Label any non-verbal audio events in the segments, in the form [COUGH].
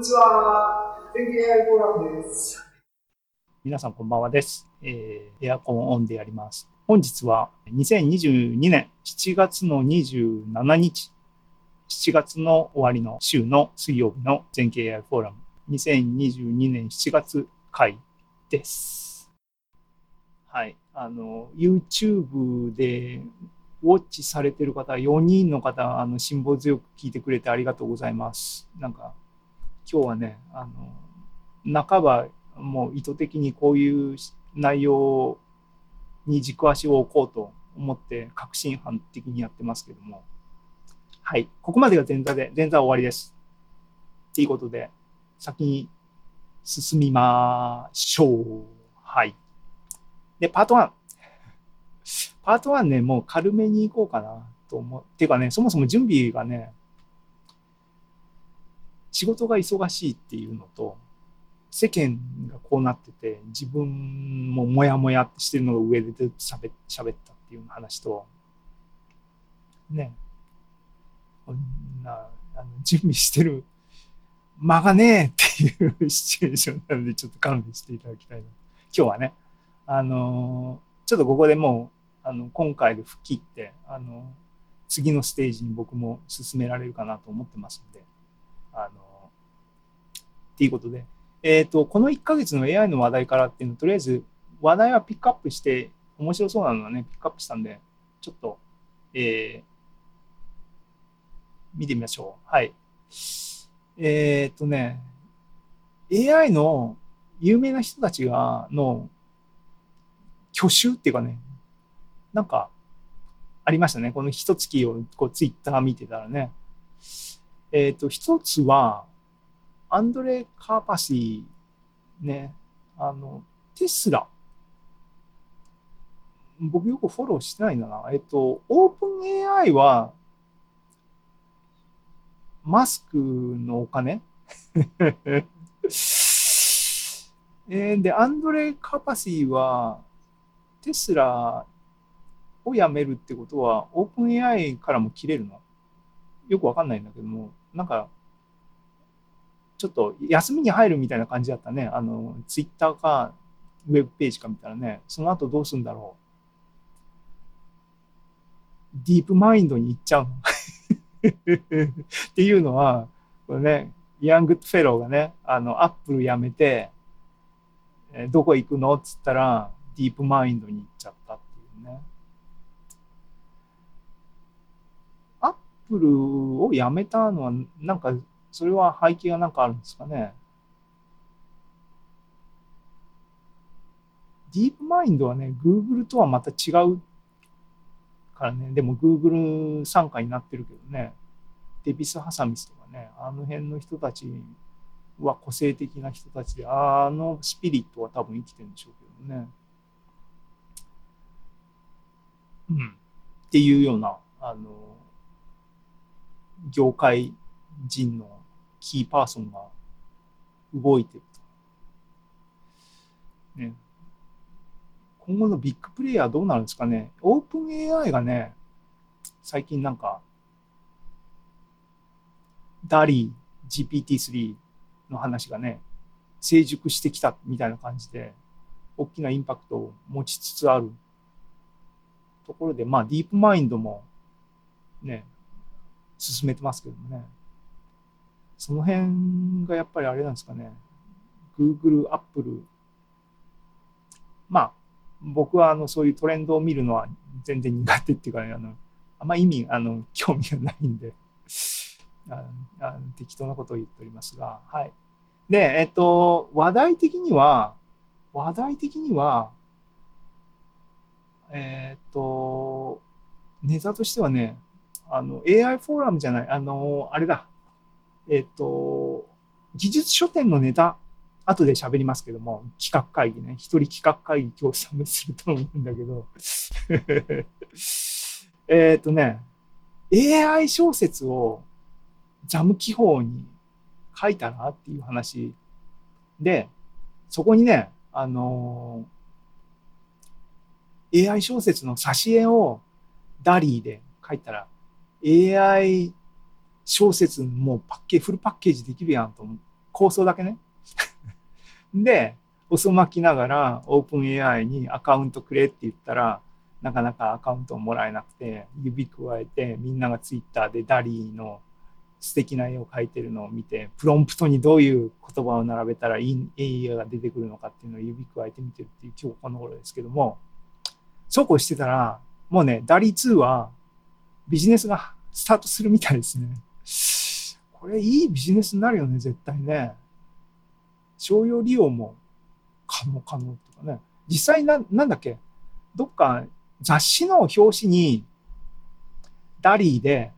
にちは。天気 AI フォーラムです。皆さんこんばんはです。えー、エアコンオンでやります。本日は2022年7月の27日、7月の終わりの週の水曜日の全経 AI フォーラム2022年7月回です。はい。あの、YouTube でウォッチされてる方、4人の方、あの、辛抱強く聞いてくれてありがとうございます。なんか、今日はね、あの、半ば、もう意図的にこういう内容に軸足を置こうと思って、確信犯的にやってますけども、はい。ここまでが前座で、前座は終わりです。ということで、先に進みましょう。はい。で、パート1。パート1ね、もう軽めに行こうかなと思う。っていうかね、そもそも準備がね、仕事が忙しいっていうのと、世間がこうなってて、自分もモヤモヤしてるのが上で喋喋ったっていう話と、ね、こんなあの準備してる間がねえっていう [LAUGHS] シチュエーションなので、ちょっと勘弁していただきたいな。今日はね、あのちょっとここでもうあの今回で吹っ切ってあの次のステージに僕も進められるかなと思ってますのでっていうことで、えーと、この1ヶ月の AI の話題からっていうのとりあえず話題はピックアップして面白そうなのはねピックアップしたんでちょっと、えー、見てみましょうはいえっ、とね AI の有名な人たちがの去就っていうかねなんか、ありましたね。この一月をこうツイッター見てたらね。えっ、と、一つは、アンドレ・カーパシー、ね、あの、テスラ。僕よくフォローしてないんだな。えっ、と、オープン AI は、マスクのお金 [LAUGHS] え、で、アンドレ・カーパシーは、テスラをやめるってことは、オープン AI からも切れるの？よくわかんないんだけども、なんか、ちょっと休みに入るみたいな感じだったね。あの、ツイッターか、ウェブページか見たらね、その後どうするんだろう。ディープマインドに行っちゃう [LAUGHS] っていうのは、これね、ヤングフェローがね、あの、アップル辞めて、えどこ行くのっつったら、ディープマインドに行っちゃったっていうね。アップルをやめたのは、なんか、それは背景がなんかあるんですかね？ディープマインドはね、Google とはまた違うからね、でも Google 参加になってるけどね、デビス・ハサミスとかね、あの辺の人たちは個性的な人たちで、あのスピリットは多分生きてるんでしょうけどね。うん。っていうような、あの、業界人のキーパーソンが動いてると。ね。今後のビッグプレイヤーどうなるんですかね。オープン AI がね、最近なんか、ダリー GPT-3 の話がね、成熟してきたみたいな感じで、大きなインパクトを持ちつつあるところで、まあ、ディープマインドもね、進めてますけどもね。その辺がやっぱりあれなんですかね。Google、Apple。まあ、僕はあのそういうトレンドを見るのは全然苦手っていうかね、あの、あんま意味、あの、興味がないんでああ適当なことを言っておりますが、はい。で、えっと、話題的には、話題的には、えっと、ネタとしてはね、あの、AI フォーラムじゃない、あの、あれだ。えっ、と、技術書店のネタ、後で喋りますけども、企画会議ね。一人企画会議今日参すると思うんだけど。[LAUGHS] えっとね、AI 小説をジャム記法に書いたらっていう話で、そこにね、あの AI 小説の挿絵をダリーで書いたら AI 小説もうパッケ、フルパッケージできるやんと思っ構想だけね。[LAUGHS] で、遅まきながらオープン AI にアカウントくれって言ったら、なかなかアカウントをもらえなくて、指くわえてみんながツイッターでダリーの素敵な絵を描いてるのを見て、プロンプトにどういう言葉を並べたらいい絵が出てくるのかっていうのを指くわえて見てるっていう今日この頃ですけども、そうこうしてたら、もうね、ダリー2はビジネスがスタートするみたいですね。これいいビジネスになるよね、絶対ね。商用利用も可能可能とかね。実際な、なんだっけ？どっか雑誌の表紙にダリーで、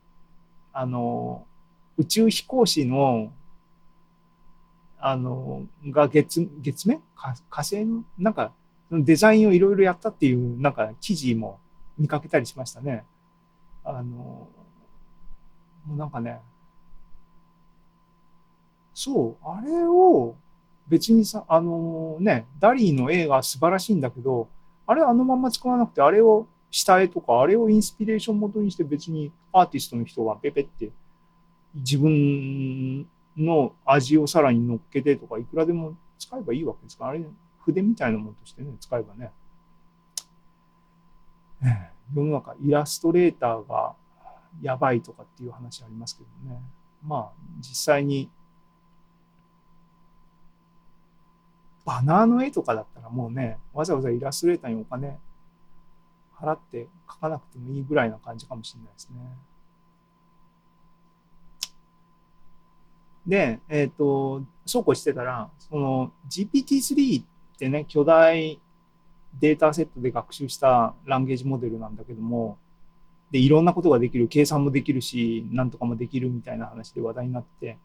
あの、宇宙飛行士の、あの、が月、月面？火星の、なんか、デザインをいろいろやったっていう、なんか記事も見かけたりしましたね。あの、もうなんかね、そう、あれを別にさ、あのね、ダリーの絵が素晴らしいんだけど、あれあのまま使わなくて、あれを下絵とか、あれをインスピレーション元にして別にアーティストの人がペペって自分の味をさらに乗っけてとか、いくらでも使えばいいわけですから、あれ筆みたいなものとしてね、使えばね。世の中イラストレーターがやばいとかっていう話ありますけどね。まあ実際にバナーの絵とかだったらもうね、わざわざイラストレーターにお金払って描かなくてもいいぐらいな感じかもしれないですね。で、えっ、ー、と、そうこうしてたら、その GPT-3 ってね、巨大データセットで学習したランゲージモデルなんだけども、で、いろんなことができる、計算もできるし、なんとかもできるみたいな話で話題になって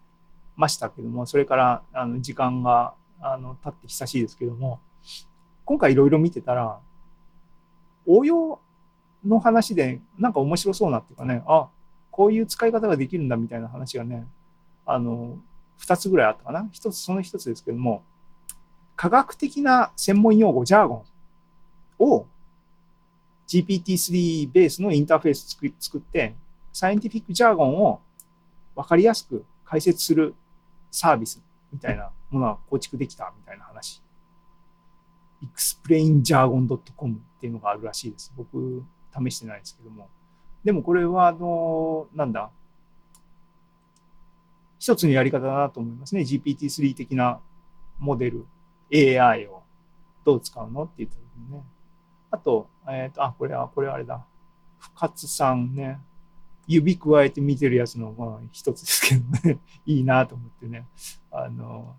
ましたけども、それからあの時間があの経って久しいですけども、今回いろいろ見てたら、応用の話でなんか面白そうなっていうかね、あ、こういう使い方ができるんだみたいな話がね、あの、2つぐらいあったかな。一つ、その一つですけども、科学的な専門用語、ジャーゴン。を GPT-3 ベースのインターフェース作って、サイエンティフィックジャーゴンを分かりやすく解説するサービスみたいなものは構築できたみたいな話。explainjargon.com っていうのがあるらしいです。僕、試してないですけども。でもこれは、あの、なんだ、一つのやり方だなと思いますね。GPT-3 的なモデル、AI をどう使うのって言った時にね。あと、えっ、ー、と、あ、これは、これはあれだ。深津さんね。指くわえて見てるやつの、まあ、一つですけどね。いいなと思ってね。あの、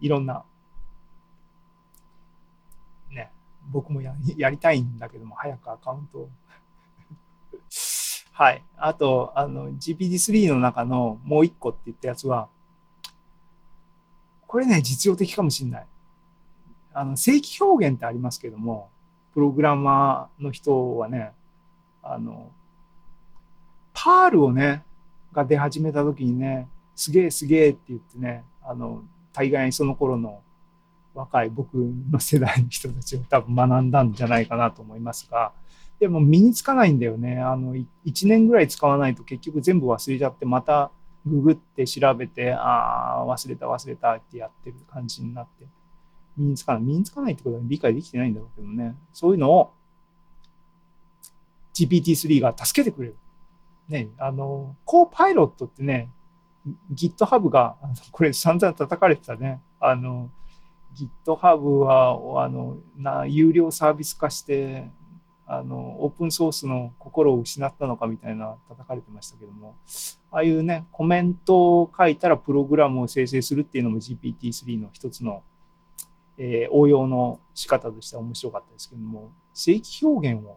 いろんな、ね、僕もや [LAUGHS] やりたいんだけども、早くアカウントを。[LAUGHS] はい。あと、あの、GPT-3 の中のもう一個って言ったやつは、これね、実用的かもしれない。あの正規表現ってありますけども、プログラマーの人はね、あの、パールをね、が出始めた時にね、すげえすげえって言ってね、あの、大概その頃の若い僕の世代の人たちを多分学んだんじゃないかなと思いますが、でも身につかないんだよね。あの、1年ぐらい使わないと結局全部忘れちゃって、またググって調べて、ああ、忘れた忘れたってやってる感じになって。身につかない。身につかないってことは理解できてないんだろうけどね。そういうのを GPT-3 が助けてくれる。ね、あの、コーパイロットってね、GitHub が、[LAUGHS] これ散々叩かれてたね。あの、GitHub は、あの、な、有料サービス化して、あの、オープンソースの心を失ったのかみたいな叩かれてましたけども、ああいうね、コメントを書いたらプログラムを生成するっていうのも GPT-3 の一つのえー、応用の仕方としては面白かったですけども、正規表現を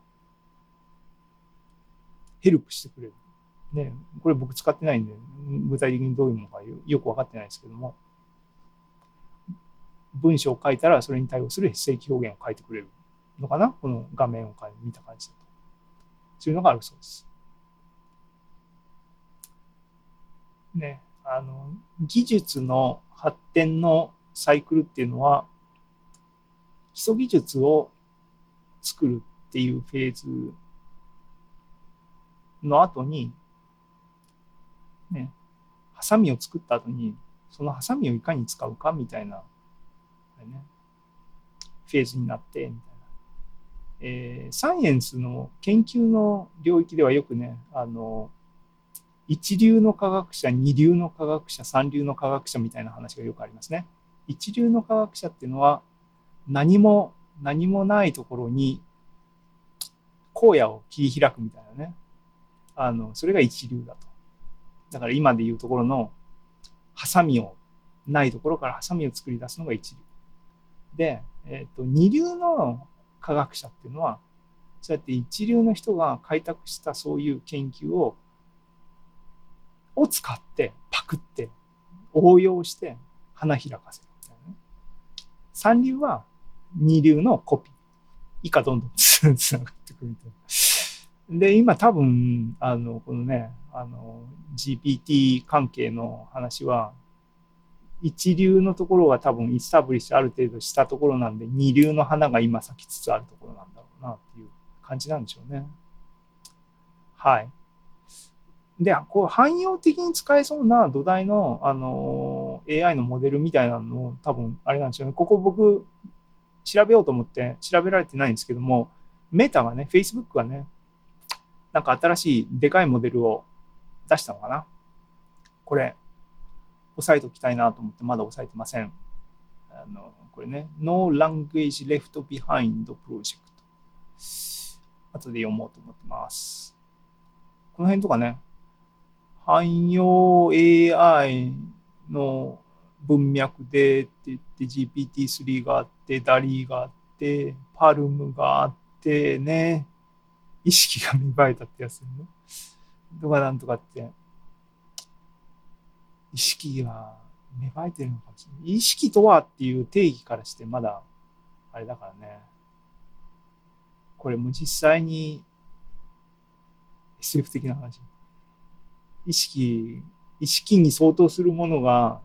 ヘルプしてくれる。ね、これ僕使ってないんで、具体的にどういうものかよく分かってないですけども、文章を書いたらそれに対応する正規表現を書いてくれるのかな？この画面を見た感じだと。そういうのがあるそうです。ね、あの、技術の発展のサイクルっていうのは、基礎技術を作るっていうフェーズの後に、ね、ハサミを作った後に、そのハサミをいかに使うかみたいな、ね、フェーズになって、みたいな。えーサイエンスの研究の領域ではよくね、あの、一流の科学者、二流の科学者、三流の科学者みたいな話がよくありますね。一流の科学者っていうのは、何も、何もないところに、荒野を切り開くみたいなね。あの、それが一流だと。だから今で言うところの、ハサミを、ないところからハサミを作り出すのが一流。で、えっ、と、二流の科学者っていうのは、そうやって一流の人が開拓したそういう研究を、を使って、パクって、応用して、花開かせるみたいなね。三流は二流のコピー。以下どんどんつながってくるみたいな。で、今多分、あの、このね、あの、GPT 関係の話は、一流のところが多分イスタブリッシュある程度したところなんで、二流の花が今咲きつつあるところなんだろうなっていう感じなんでしょうね。はい。で、こう汎用的に使えそうな土台の、あの、AI のモデルみたいなのを多分あれなんでしょうね。ここ僕調べようと思って調べられてないんですけども、メタがね、Facebook がね、なんか新しいでかいモデルを出したのかな？これ、押さえておきたいなと思ってまだ押さえてません。あの、これね、No Language Left Behind Project。後で読もうと思ってます。この辺とかね、汎用 AI の文脈でって言って GPT-3 があって、DALI があって、PALM があってね、意識が芽生えたってやつね。とかなんとかって、意識が芽生えてるのかもしれない。意識とはっていう定義からしてまだ、あれだからね。これも実際に SF 的な話。意識、意識に相当するものが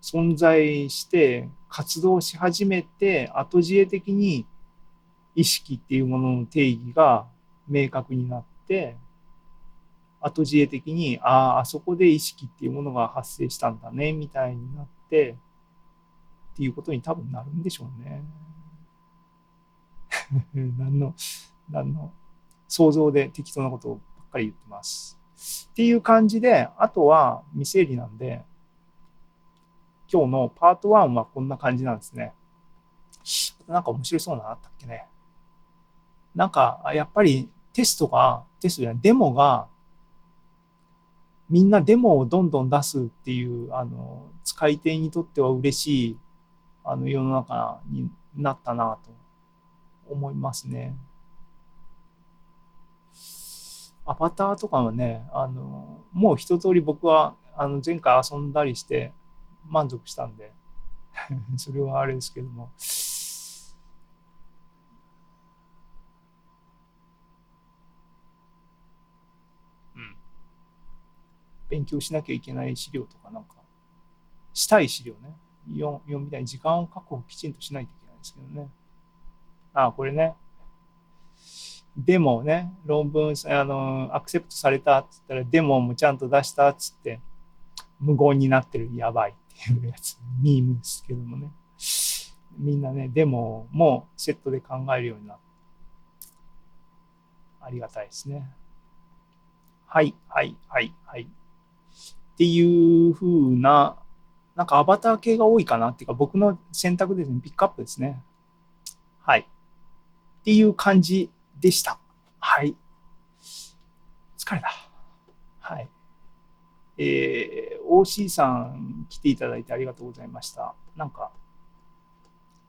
存在して活動し始めて後知恵的に意識っていうものの定義が明確になって後知恵的にあああそこで意識っていうものが発生したんだねみたいになってっていうことに多分なるんでしょうね。[LAUGHS] 何の何の想像で適当なことばっかり言ってます。っていう感じであとは未整理なんで今日のパート1はこんな感じなんですね。なんか面白そうなのあったっけね。なんか、やっぱりテストが、テストじゃない、デモが、みんなデモをどんどん出すっていう、あの、使い手にとっては嬉しい、あの、世の中になったなと思いますね。アバターとかはね、あの、もう一通り僕は、あの、前回遊んだりして満足したんで、[LAUGHS] それはあれですけども。うん。勉強しなきゃいけない資料とかなんか、したい資料ね。読みたいに時間を確保きちんとしないといけないんですけどね。ああ、これね。デモね、論文、あの、アクセプトされたっつったら、デモもちゃんと出したっつって、無言になってる、やばいっていうやつ、ミームですけどもね。みんなね、デモもセットで考えるようになって、ありがたいですね。はい、はい、はい、はい。っていう風な、なんかアバター系が多いかなっていうか、僕の選択ですね、ピックアップですね。はい。っていう感じでした。はい。疲れた。はい。えー、OC さん来ていただいてありがとうございました。なんか、